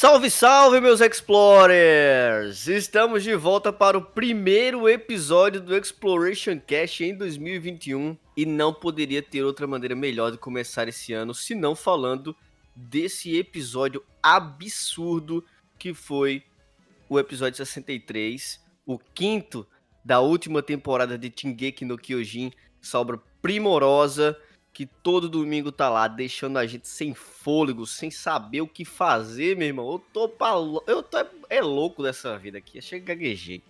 Salve, salve, meus Explorers! Estamos de volta para o primeiro episódio do Exploration Cast em 2021 e não poderia ter outra maneira melhor de começar esse ano senão falando desse episódio absurdo que foi o episódio 63, o quinto da última temporada de Shingeki no Kyojin, essa obra primorosa que todo domingo tá lá, deixando a gente sem fôlego, sem saber o que fazer, meu irmão. Eu tô, pra, eu tô é louco dessa vida aqui, achei que gaguejei.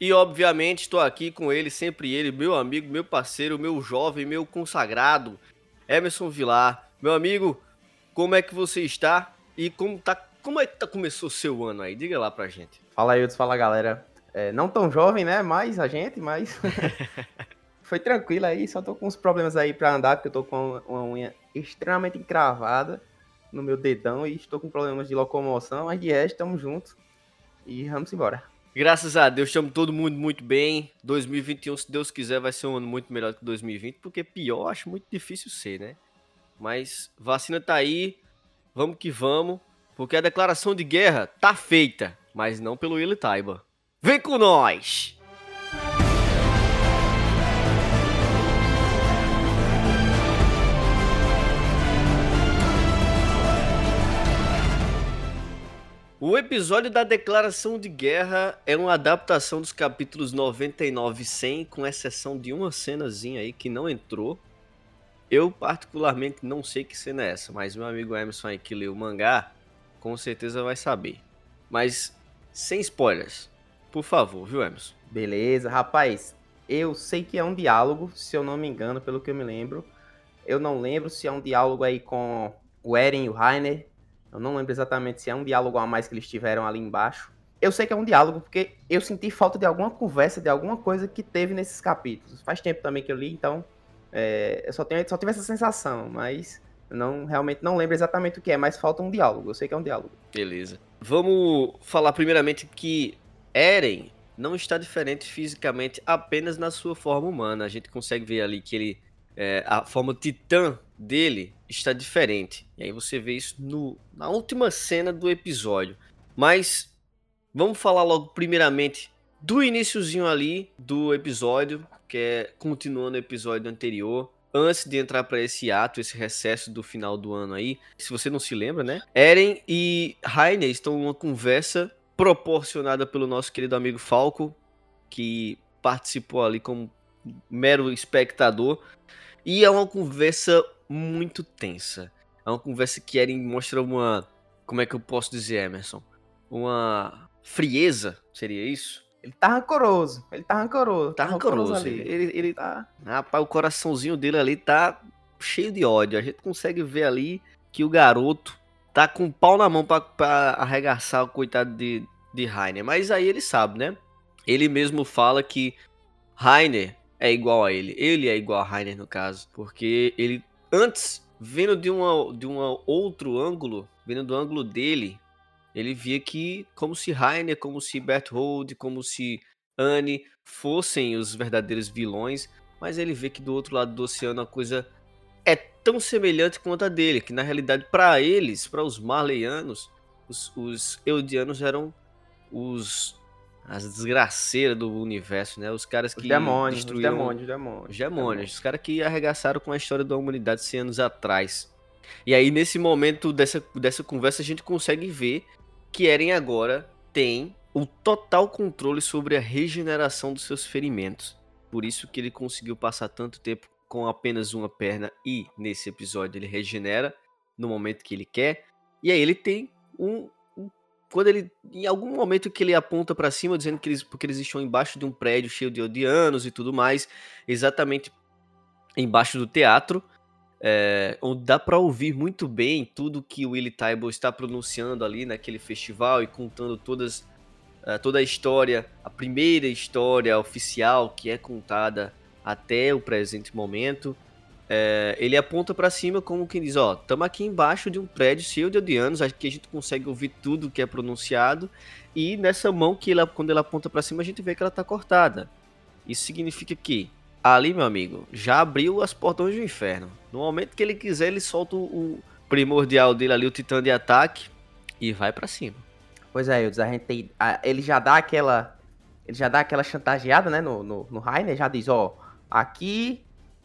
E obviamente estou aqui com ele, sempre ele, meu amigo, meu parceiro, meu jovem, meu consagrado, Emerson Vilar. Meu amigo, como é que você está? E como tá, como é que tá, começou o seu ano aí? Diga lá pra gente. Fala aí, fala galera. É, não tão jovem, né? Mais a gente, mas foi tranquilo aí, só tô com uns problemas aí para andar, porque eu tô com uma unha extremamente encravada no meu dedão e estou com problemas de locomoção, mas de resto, estamos juntos e vamos embora. Graças a Deus, estamos todo mundo muito bem. 2021, se Deus quiser, vai ser um ano muito melhor que 2020, porque pior acho muito difícil ser, né? Mas vacina tá aí, vamos que vamos, porque a declaração de guerra tá feita, mas não pelo Willy Taiba. Vem com nós! O episódio da declaração de guerra é uma adaptação dos capítulos 99 e 100, com exceção de uma cenazinha aí que não entrou. Eu, particularmente, não sei que cena é essa, mas meu amigo Emerson aí que leu o mangá, com certeza vai saber. Mas, sem spoilers, por favor, viu, Emerson? Beleza, rapaz. Eu sei que é um diálogo, se eu não me engano, pelo que eu me lembro. Eu não lembro se é um diálogo aí com o Eren e o Rainer, eu não lembro exatamente se é um diálogo a mais que eles tiveram ali embaixo. Eu sei que é um diálogo porque eu senti falta de alguma conversa, de alguma coisa que teve nesses capítulos. Faz tempo também que eu li, então é, eu só, tenho, só tive essa sensação, mas não realmente não lembro exatamente o que é, mas falta um diálogo. Eu sei que é um diálogo. Beleza. Vamos falar primeiramente que Eren não está diferente fisicamente apenas na sua forma humana. A gente consegue ver ali que ele é, a forma titã dele está diferente. E aí você vê isso no, na última cena do episódio. Mas vamos falar logo primeiramente do iníciozinho ali do episódio, que é continuando o episódio anterior. Antes de entrar para esse ato, esse recesso do final do ano aí, se você não se lembra, né? Eren e Rainer estão numa conversa proporcionada pelo nosso querido amigo Falco, que participou ali como mero espectador. E é uma conversa muito tensa. É uma conversa que Eren mostra uma. Como é que eu posso dizer, Emerson? Uma frieza, seria isso? Ele tá rancoroso. Ele tá rancoroso. Tá, tá rancoroso. rancoroso ali. Ele, ele tá. Rapaz, o coraçãozinho dele ali tá cheio de ódio. A gente consegue ver ali que o garoto tá com o pau na mão pra, pra arregaçar o coitado de, de Rainer. Mas aí ele sabe, né? Ele mesmo fala que Rainer é igual a ele. Ele é igual a Rainer no caso, porque ele antes vendo de uma de um outro ângulo, vendo do ângulo dele, ele via que como se Rainer, como se Berthold, como se Anne fossem os verdadeiros vilões, mas ele vê que do outro lado do oceano a coisa é tão semelhante quanto a dele, que na realidade para eles, para os Marleyanos, os, os Eudianos eram os as desgraceiras do universo, né? Os caras que os demônios, destruíram... Os demônios, demônios. Os demônios. Os caras que arregaçaram com a história da humanidade 100 anos atrás. E aí, nesse momento dessa, dessa conversa, a gente consegue ver que Eren agora tem o total controle sobre a regeneração dos seus ferimentos. Por isso que ele conseguiu passar tanto tempo com apenas uma perna e, nesse episódio, ele regenera no momento que ele quer. E aí ele tem um, quando ele, em algum momento que ele aponta para cima, dizendo que eles, porque eles estão embaixo de um prédio cheio de odianos e tudo mais, exatamente embaixo do teatro, é, onde dá para ouvir muito bem tudo que o Willie Tybalt está pronunciando ali naquele festival e contando todas, uh, toda a história, a primeira história oficial que é contada até o presente momento. É, ele aponta para cima como quem diz, ó, estamos aqui embaixo de um prédio cheio de odianos, que a gente consegue ouvir tudo que é pronunciado, e nessa mão que ele, quando ele aponta para cima, a gente vê que ela tá cortada. Isso significa que ali, meu amigo, já abriu as portões do inferno. No momento que ele quiser, ele solta o primordial dele ali, o titã de ataque, E vai para cima. Pois é, a gente ele já dá aquela. Ele já dá aquela chantageada, né, no, no, no Rainer, já diz, ó, aqui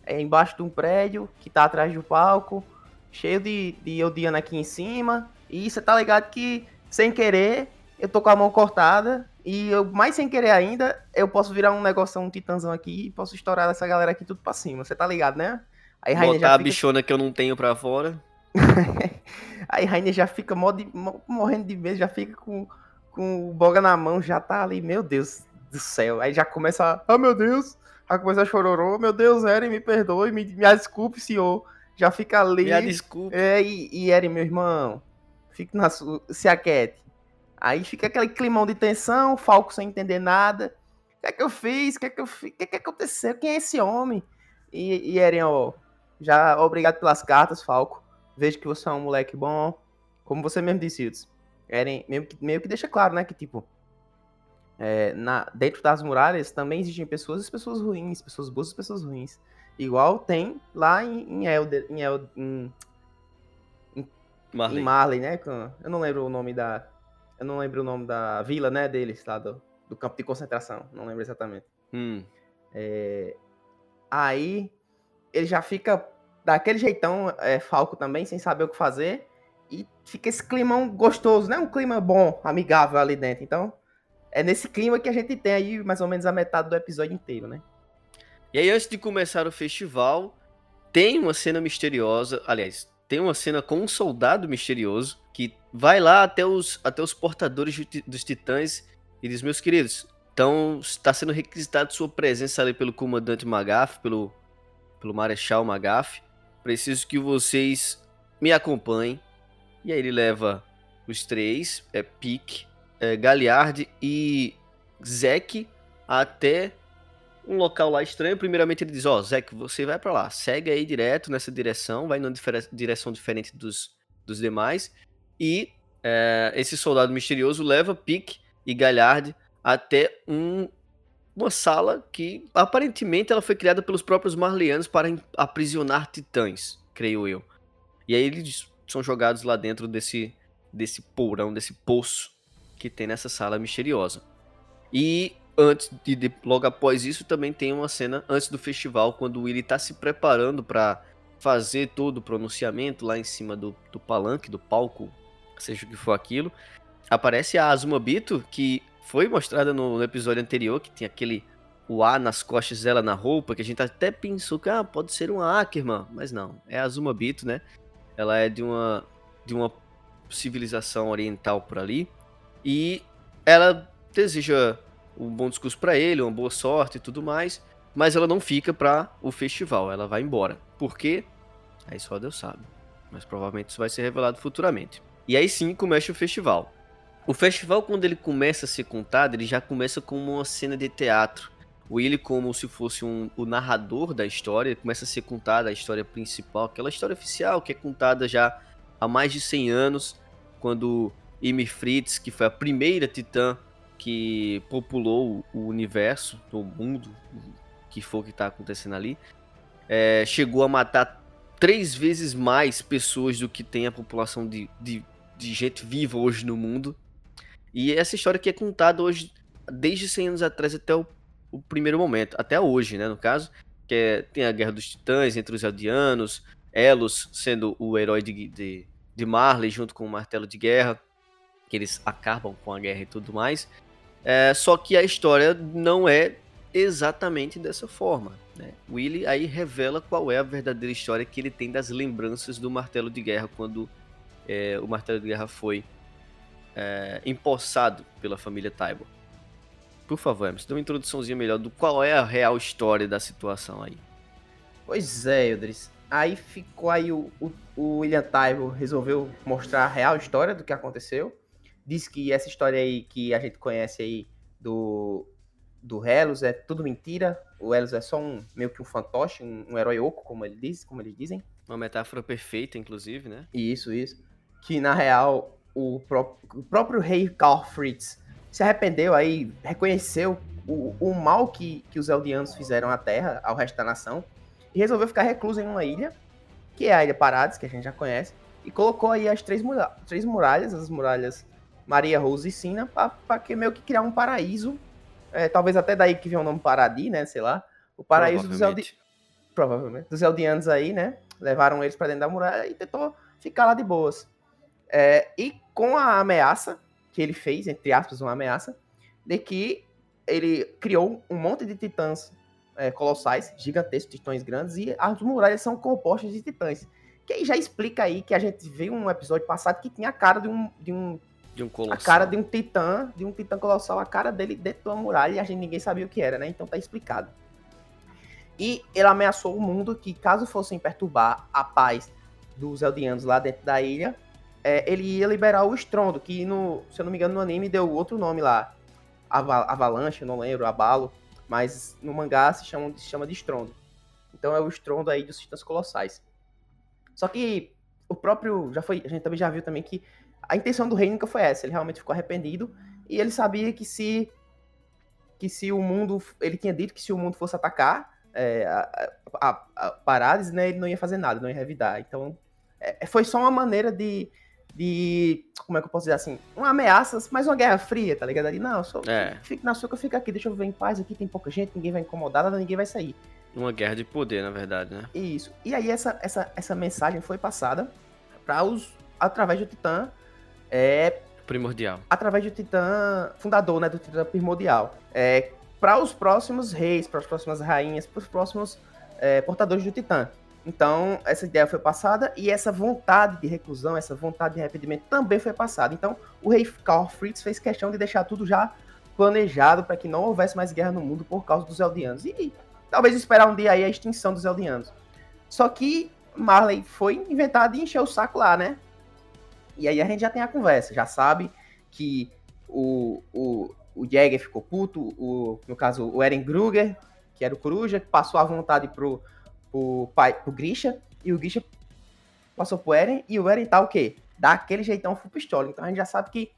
é embaixo de um prédio que tá atrás do palco, cheio de, de Odiana aqui em cima, e você tá ligado que, sem querer, eu tô com a mão cortada, e eu, mais sem querer ainda, eu posso virar um negócio, um titãzão aqui, e posso estourar essa galera aqui tudo pra cima, você tá ligado, né? Aí Botar já a bichona que eu não tenho pra fora. Aí Rainer já fica morrendo de medo, já fica com, com o boga na mão, já tá ali, meu Deus do céu. Aí já começa a, ah, meu Deus, a chororô, meu Deus, Eren, me perdoe, me, me desculpe, senhor. Já fica ali. Me desculpe. É, e, e Eren, meu irmão, fique na sua, se aquete. Aí fica aquele climão de tensão, Falco sem entender nada. O que é que eu fiz? O que é que eu fiz? O que é que aconteceu? Quem é esse homem? E, e Eren, ó, já obrigado pelas cartas, Falco. Vejo que você é um moleque bom. Como você mesmo disse. Eren meio que, meio que deixa claro, né? Que tipo. É, na, dentro das muralhas também existem pessoas e pessoas ruins, pessoas boas e pessoas ruins. Igual tem lá em, em Elder, em, El, em, em, Marley. em Marley, né? Eu não lembro o nome da. Eu não lembro o nome da vila, né, deles, lá do, do campo de concentração. Não lembro exatamente. Hum. É, aí ele já fica daquele jeitão, é, Falco também, sem saber o que fazer. E fica esse climão gostoso, né? Um clima bom, amigável ali dentro. Então, é nesse clima que a gente tem aí mais ou menos a metade do episódio inteiro, né? E aí, antes de começar o festival, tem uma cena misteriosa. Aliás, tem uma cena com um soldado misterioso que vai lá até os, até os portadores dos titãs e diz: Meus queridos, então está sendo requisitado sua presença ali pelo comandante Magaf, pelo, pelo Marechal Magaf. Preciso que vocês me acompanhem. E aí ele leva os três, é Pique, é, e Zek até um local lá estranho. Primeiramente ele diz, ó, oh, Zek, você vai para lá, segue aí direto nessa direção, vai numa direção diferente dos, dos demais. E é, esse soldado misterioso leva Pique e Galhard até um, uma sala que aparentemente ela foi criada pelos próprios Marleyanos para aprisionar titãs, creio eu. E aí eles são jogados lá dentro desse, desse porão, desse poço que tem nessa sala misteriosa. E antes de, de logo após isso também tem uma cena antes do festival quando o Willy está se preparando para fazer todo o pronunciamento lá em cima do, do palanque, do palco, seja o que for aquilo. Aparece a Azuma Bito, que foi mostrada no, no, episódio anterior, que tinha aquele o A nas costas dela na roupa, que a gente até pensou que ah, pode ser um Ackerman, mas não, é a Azuma Bito, né? Ela é de uma de uma civilização oriental por ali e ela deseja um bom discurso para ele, uma boa sorte e tudo mais, mas ela não fica para o festival, ela vai embora. Por quê? Aí só Deus sabe. Mas provavelmente isso vai ser revelado futuramente. E aí sim começa o festival. O festival, quando ele começa a ser contado, ele já começa como uma cena de teatro. O Willy, como se fosse um, o narrador da história, começa a ser contada a história principal, aquela história oficial que é contada já há mais de 100 anos, quando Ymir Fritz, que foi a primeira titã que populou o universo, o mundo, que for que está acontecendo ali, é, chegou a matar três vezes mais pessoas do que tem a população de, de, de gente viva hoje no mundo. E essa história que é contada hoje, desde 100 anos atrás até o, o primeiro momento, até hoje, né, no caso, que é, tem a Guerra dos Titãs entre os Eldianos, Elos sendo o herói de, de, de Marley junto com o Martelo de Guerra, que eles acabam com a guerra e tudo mais. É, só que a história não é exatamente dessa forma. Né? Willy aí revela qual é a verdadeira história que ele tem das lembranças do Martelo de Guerra quando é, o Martelo de Guerra foi é, empossado pela família Tybor. Por favor, Emerson, dê uma introduçãozinha melhor do qual é a real história da situação aí. Pois é, Eldris. Aí ficou aí o, o, o William Tybor resolveu mostrar a real história do que aconteceu. Diz que essa história aí que a gente conhece aí do, do Helos é tudo mentira. O Helos é só um meio que um fantoche, um, um herói oco, como ele diz, como eles dizem. Uma metáfora perfeita, inclusive, né? Isso, isso. Que na real o, pró o próprio rei Karl Fritz se arrependeu aí, reconheceu o, o mal que, que os Eldianos fizeram à Terra, ao resto da nação, e resolveu ficar recluso em uma ilha, que é a Ilha Parades, que a gente já conhece, e colocou aí as três, muralhas, três muralhas as muralhas Maria, Rose e Sina, para que meio que criar um paraíso. É, talvez até daí que vem o nome Paradis, né? Sei lá. O paraíso dos Eldianos. Provavelmente. Dos Eldianos aí, né? Levaram eles para dentro da muralha e tentou ficar lá de boas. É, e com a ameaça que ele fez, entre aspas, uma ameaça, de que ele criou um monte de titãs é, colossais, gigantescos, titãs grandes, e as muralhas são compostas de titãs. Que aí já explica aí que a gente viu um episódio passado que tinha a cara de um, de um de um colossal. A cara de um titã, de um titã colossal, a cara dele dentro de uma muralha e a gente ninguém sabia o que era, né? Então tá explicado. E ele ameaçou o mundo que, caso fossem perturbar a paz dos Eldianos lá dentro da ilha, é, ele ia liberar o estrondo, que, no, se eu não me engano, no anime deu outro nome lá. Avalanche, não lembro, Abalo. Mas no mangá se chama, se chama de estrondo. Então é o estrondo aí dos titãs colossais. Só que o próprio. já foi A gente também já viu também que a intenção do rei nunca foi essa. Ele realmente ficou arrependido e ele sabia que se que se o mundo, ele tinha dito que se o mundo fosse atacar é, a, a, a Parades, né, ele não ia fazer nada, não ia revidar. Então, é, foi só uma maneira de, de, como é que eu posso dizer assim, uma ameaça, mas uma guerra fria, tá ligado? Ali, não, só, é. fique na sua que eu fico aqui, deixa eu viver em paz aqui, tem pouca gente, ninguém vai incomodar, nada, ninguém vai sair. Uma guerra de poder, na verdade, né? Isso. E aí essa, essa, essa mensagem foi passada para os através do Titã é primordial. Através do Titã fundador, né, do Titã primordial. É para os próximos reis, para as próximas rainhas, para os próximos é, portadores do Titã. Então, essa ideia foi passada e essa vontade de reclusão, essa vontade de arrependimento também foi passada. Então, o rei Karl Fritz fez questão de deixar tudo já planejado para que não houvesse mais guerra no mundo por causa dos Eldianos. E talvez esperar um dia aí a extinção dos Eldianos. Só que Marley foi inventado e encheu o saco lá, né? E aí a gente já tem a conversa, já sabe que o, o, o Jäger ficou puto, o, no caso o Eren Kruger, que era o Coruja, que passou a vontade pro, pro, pai, pro Grisha, e o Grisha passou pro Eren, e o Eren tá o quê? Dá aquele jeitão full pistola. Então a gente já sabe que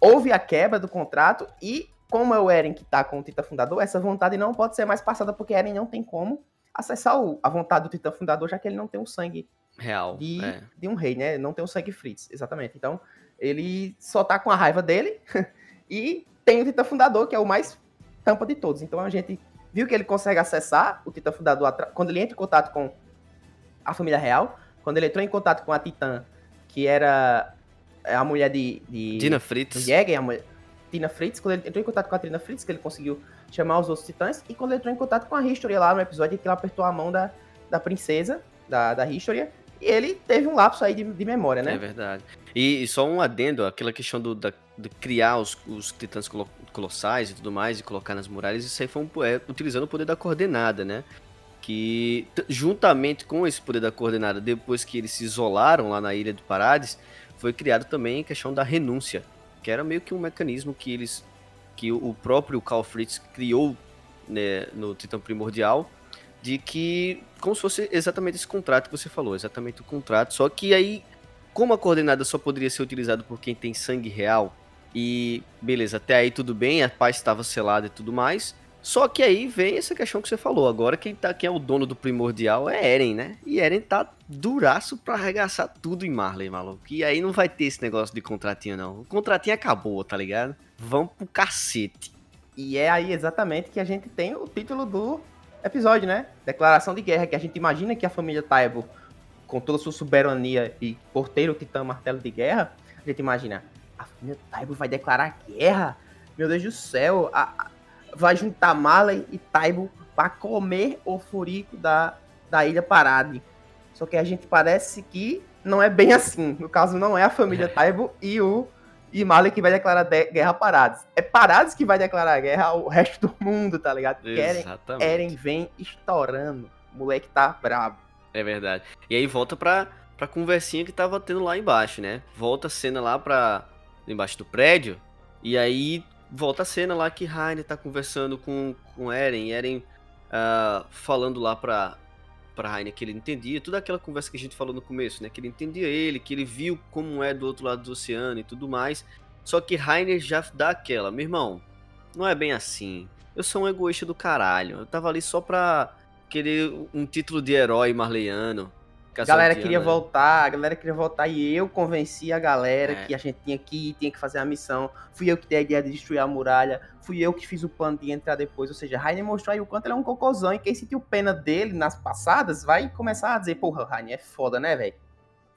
houve a quebra do contrato, e como é o Eren que tá com o Titã Fundador, essa vontade não pode ser mais passada, porque Eren não tem como acessar o, a vontade do Titã Fundador, já que ele não tem o sangue real de, é. de um rei, né? Não tem o sangue Fritz, exatamente. Então, ele só tá com a raiva dele e tem o Titã Fundador, que é o mais tampa de todos. Então a gente viu que ele consegue acessar o Titã Fundador quando ele entra em contato com a família real, quando ele entrou em contato com a Titã, que era a mulher de. de Tina Fritz. Jäger, a mulher, Tina Fritz, quando ele entrou em contato com a Tina Fritz, que ele conseguiu chamar os outros titãs, e quando ele entrou em contato com a History lá no episódio que ela apertou a mão da, da princesa, da, da History, e ele teve um lapso aí de, de memória, né? É verdade. E, e, só um adendo, aquela questão do, da, de criar os, os titãs colossais e tudo mais, e colocar nas muralhas, isso aí foi um, é, utilizando o poder da coordenada, né? Que juntamente com esse poder da coordenada, depois que eles se isolaram lá na Ilha do Parades, foi criado também a questão da renúncia, que era meio que um mecanismo que eles que o próprio Carl Fritz criou né, no Titã Primordial de que, como se fosse exatamente esse contrato que você falou, exatamente o contrato, só que aí, como a coordenada só poderia ser utilizada por quem tem sangue real, e beleza, até aí tudo bem, a paz estava selada e tudo mais, só que aí vem essa questão que você falou, agora quem, tá, quem é o dono do primordial é Eren, né? E Eren tá duraço pra arregaçar tudo em Marley, maluco. E aí não vai ter esse negócio de contratinho, não. O contratinho acabou, tá ligado? Vamos pro cacete. E é aí exatamente que a gente tem o título do episódio, né? Declaração de guerra, que a gente imagina que a família Taibo, com toda a sua soberania e porteiro titã martelo de guerra, a gente imagina, a família Taibo vai declarar guerra? Meu Deus do céu, a, a, vai juntar Marley e Taibo para comer o furico da, da Ilha Parade. Só que a gente parece que não é bem assim. No caso, não é a família Taibo e o e Marley que vai declarar guerra a Parades. É Parades que vai declarar guerra ao resto do mundo, tá ligado? Exatamente. Eren, Eren vem estourando. O moleque tá brabo. É verdade. E aí volta pra, pra conversinha que tava tendo lá embaixo, né? Volta a cena lá pra. embaixo do prédio. E aí volta a cena lá que Rainer tá conversando com, com Eren. Eren uh, falando lá pra, para Rainer que ele entendia, toda aquela conversa que a gente falou no começo, né? Que ele entendia ele, que ele viu como é do outro lado do oceano e tudo mais. Só que Rainer já dá aquela, meu irmão, não é bem assim. Eu sou um egoísta do caralho. Eu tava ali só pra querer um título de herói marleiano. A galera queria voltar, a galera queria voltar e eu convenci a galera é. que a gente tinha que ir, tinha que fazer a missão. Fui eu que dei a ideia de destruir a muralha, fui eu que fiz o plano de entrar depois. Ou seja, Rainer mostrou aí o quanto ele é um cocôzão e quem sentiu pena dele nas passadas vai começar a dizer, porra, Rainer é foda, né, velho?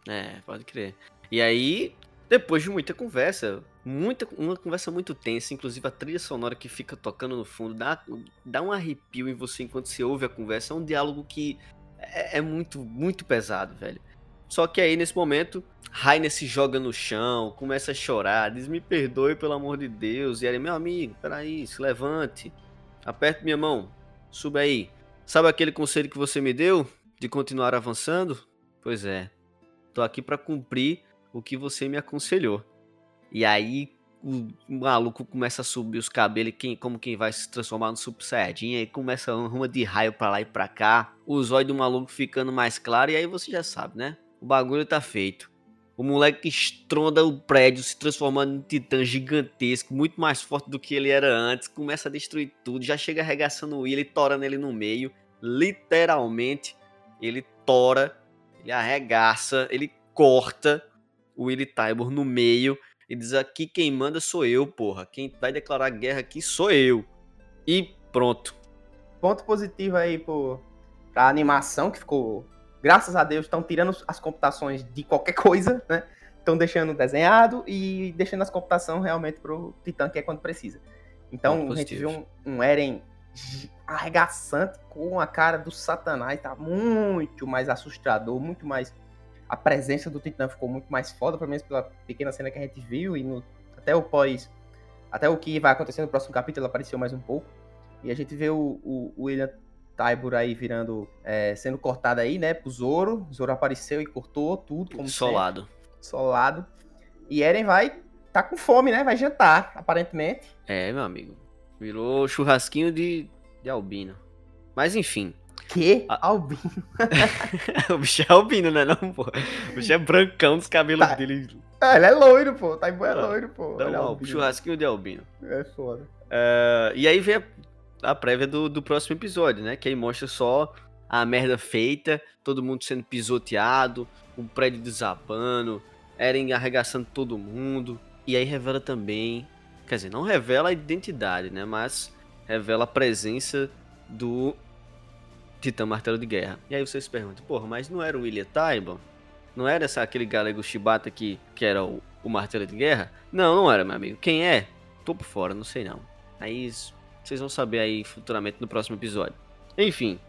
É, pode crer. E aí, depois de muita conversa, muita, uma conversa muito tensa, inclusive a trilha sonora que fica tocando no fundo, dá, dá um arrepio em você enquanto você ouve a conversa. É um diálogo que é, é muito, muito pesado, velho. Só que aí, nesse momento, Rainer se joga no chão, começa a chorar, diz: Me perdoe, pelo amor de Deus. E ele, meu amigo, peraí, se levante, aperte minha mão, suba aí. Sabe aquele conselho que você me deu de continuar avançando? Pois é, tô aqui para cumprir o que você me aconselhou. E aí o maluco começa a subir os cabelos, quem, como quem vai se transformar no Super Saiyajin, aí começa uma de raio pra lá e pra cá, o zóio do maluco ficando mais claro, e aí você já sabe, né? O bagulho tá feito. O moleque estronda o prédio, se transformando em titã gigantesco, muito mais forte do que ele era antes, começa a destruir tudo, já chega arregaçando o Will e torando ele no meio, literalmente, ele tora, ele arregaça, ele corta o Willy Tybor no meio, e diz aqui quem manda sou eu, porra. Quem vai declarar guerra aqui sou eu. E pronto. Ponto positivo aí pro, pra animação, que ficou. Graças a Deus, estão tirando as computações de qualquer coisa, né? Estão deixando desenhado e deixando as computações realmente pro Titã, que é quando precisa. Então, a gente viu um, um Eren arregaçante com a cara do Satanás, tá muito mais assustador, muito mais a presença do Titã ficou muito mais foda, pelo menos pela pequena cena que a gente viu, e no, até o pós. Até o que vai acontecer no próximo capítulo apareceu mais um pouco. E a gente vê o, o, o William Tybur aí virando. É, sendo cortado aí, né? Pro Zoro. O Zoro apareceu e cortou tudo. Como Solado. Sempre. Solado. E Eren vai. Tá com fome, né? Vai jantar, aparentemente. É, meu amigo. Virou churrasquinho de, de albino. Mas enfim. Que? Albino. o bicho é albino, né? Não, pô. O bicho é brancão dos cabelos tá. dele. Ah, ele é loiro, pô. Tá é loiro, pô. Não, não, é churrasquinho de albino. É foda. Uh, e aí vem a, a prévia do, do próximo episódio, né? Que aí mostra só a merda feita, todo mundo sendo pisoteado, o prédio desabando, Eren arregaçando todo mundo. E aí revela também, quer dizer, não revela a identidade, né? Mas revela a presença do Titã Martelo de Guerra. E aí você se pergunta, porra, mas não era o William Tybon? Não era essa, aquele galego Shibata que, que era o, o Martelo de Guerra? Não, não era, meu amigo. Quem é? Tô por fora, não sei não. Aí vocês vão saber aí futuramente no próximo episódio. Enfim,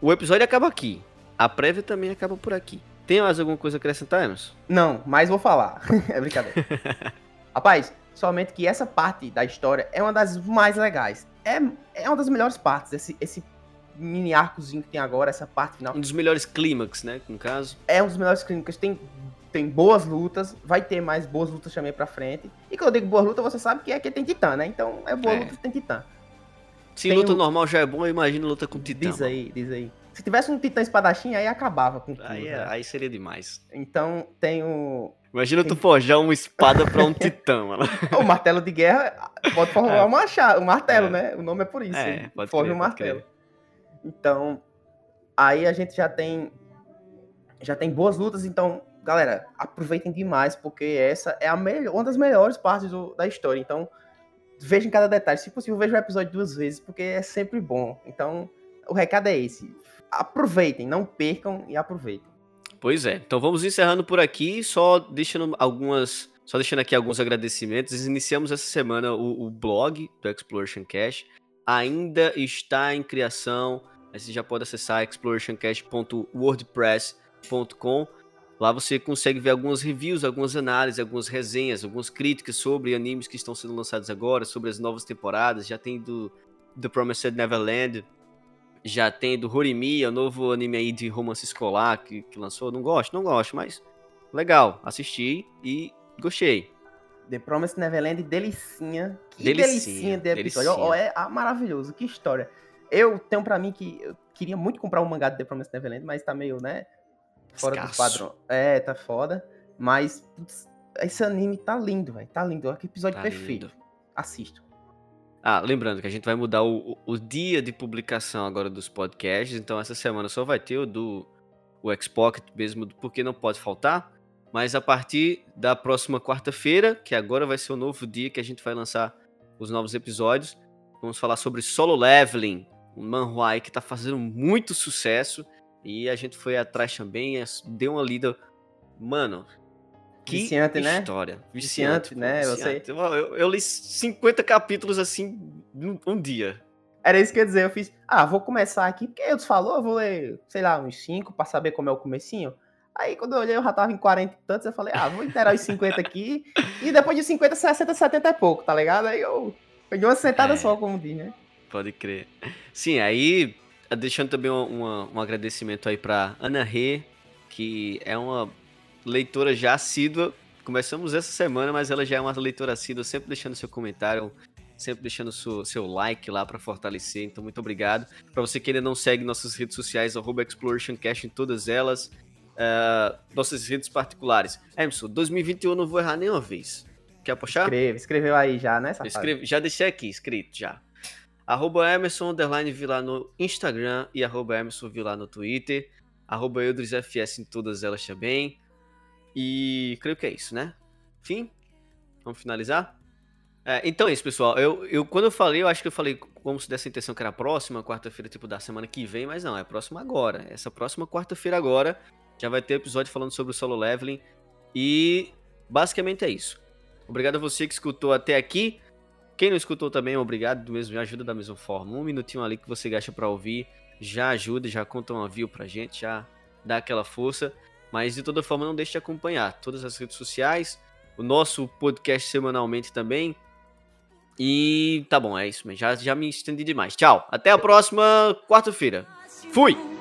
o episódio acaba aqui. A prévia também acaba por aqui. Tem mais alguma coisa a acrescentar, Emerson? Não, mas vou falar. é brincadeira. Rapaz, somente que essa parte da história é uma das mais legais. É, é uma das melhores partes. Esse, esse mini arcozinho que tem agora, essa parte final. Um dos melhores clímax, né, no caso. É um dos melhores clímax. Tem, tem boas lutas, vai ter mais boas lutas também pra frente. E quando eu digo boas lutas, você sabe que aqui tem titã, né? Então é boa é. luta, tem titã. Se tem luta normal já é bom, eu imagino luta com titã. Diz aí, diz aí. Se tivesse um titã espadachim, aí acabava com tudo. Aí, é, né? aí seria demais. Então tem o. Imagina tem... tu forjar uma espada pra um titã, mano. o martelo de guerra pode formar é. um machado, um martelo, é. né? O nome é por isso. É, pode Forja um martelo. Crer. Então, aí a gente já tem já tem boas lutas, então, galera, aproveitem demais, porque essa é a melhor, uma das melhores partes do, da história. Então, vejam cada detalhe. Se possível, veja o episódio duas vezes, porque é sempre bom. Então, o recado é esse. Aproveitem, não percam e aproveitem. Pois é. Então vamos encerrando por aqui, só deixando algumas. Só deixando aqui alguns agradecimentos. Iniciamos essa semana o, o blog do Exploration Cash. Ainda está em criação Aí você já pode acessar explorationcast.wordpress.com. Lá você consegue ver algumas reviews, algumas análises, algumas resenhas, algumas críticas sobre animes que estão sendo lançados agora, sobre as novas temporadas. Já tem do The Promised Neverland, já tem do Horimiya, o novo anime aí de romance escolar que, que lançou. Não gosto, não gosto, mas legal. Assisti e gostei. The Promised Neverland, delicinha. Que delicinha, delicinha de episódio. Delicinha. Oh, é ah, maravilhoso, que história. Eu tenho para mim que eu queria muito comprar um mangá de The Promised Neverland, mas tá meio, né? Fora Escasso. do padrão. É, tá foda. Mas putz, esse anime tá lindo, velho. Tá lindo. Que episódio tá perfeito. Lindo. Assisto. Ah, lembrando que a gente vai mudar o, o, dia de publicação agora dos podcasts. Então essa semana só vai ter o do o X-Pocket mesmo, porque não pode faltar. Mas a partir da próxima quarta-feira, que agora vai ser o novo dia que a gente vai lançar os novos episódios, vamos falar sobre Solo Leveling, um manhwa que está fazendo muito sucesso. E a gente foi atrás também, deu uma lida. Mano, que viciante, né? história. Viciante, viciante né? Viciante. Eu, eu, eu, li 50 capítulos assim num um dia. Era isso que eu ia dizer. Eu fiz, ah, vou começar aqui, porque eu falou, eu vou ler, sei lá, uns 5 pra saber como é o comecinho. Aí quando eu olhei, eu já tava em 40 e tantos, eu falei, ah, vou interar os 50 aqui. e depois de 50, 60, 70 é pouco, tá ligado? Aí eu peguei uma sentada é, só, como diz, né? Pode crer. Sim, aí, deixando também uma, um agradecimento aí pra Ana Rê, que é uma leitora já assídua. Começamos essa semana, mas ela já é uma leitora assídua, sempre deixando seu comentário, sempre deixando seu, seu like lá para fortalecer. Então, muito obrigado. Para você que ainda não segue nossas redes sociais, ExplorationCast em todas elas. Uh, nossas redes particulares. Emerson, 2021 eu não vou errar nenhuma vez. Quer puxar? Escreve, escreveu aí já, né? Escreve, já deixei aqui, escrito já. Arroba Emerson Underline Vilar no Instagram e arroba Emerson Vilar no Twitter. Arroba EudrisFS em todas elas também. E creio que é isso, né? Enfim, vamos finalizar? É, então é isso, pessoal. Eu, eu, quando eu falei, eu acho que eu falei como se dessa intenção que era próxima, quarta-feira, tipo, da semana que vem, mas não, é próxima agora. Essa próxima quarta-feira agora já vai ter episódio falando sobre o solo leveling. E basicamente é isso. Obrigado a você que escutou até aqui. Quem não escutou também, obrigado do mesmo, ajuda da mesma forma. Um minutinho ali que você gasta para ouvir, já ajuda, já conta um avião pra gente, já dá aquela força. Mas de toda forma, não deixe de acompanhar todas as redes sociais, o nosso podcast semanalmente também. E tá bom, é isso, mas já, já me estendi demais. Tchau, até a próxima quarta-feira. Fui!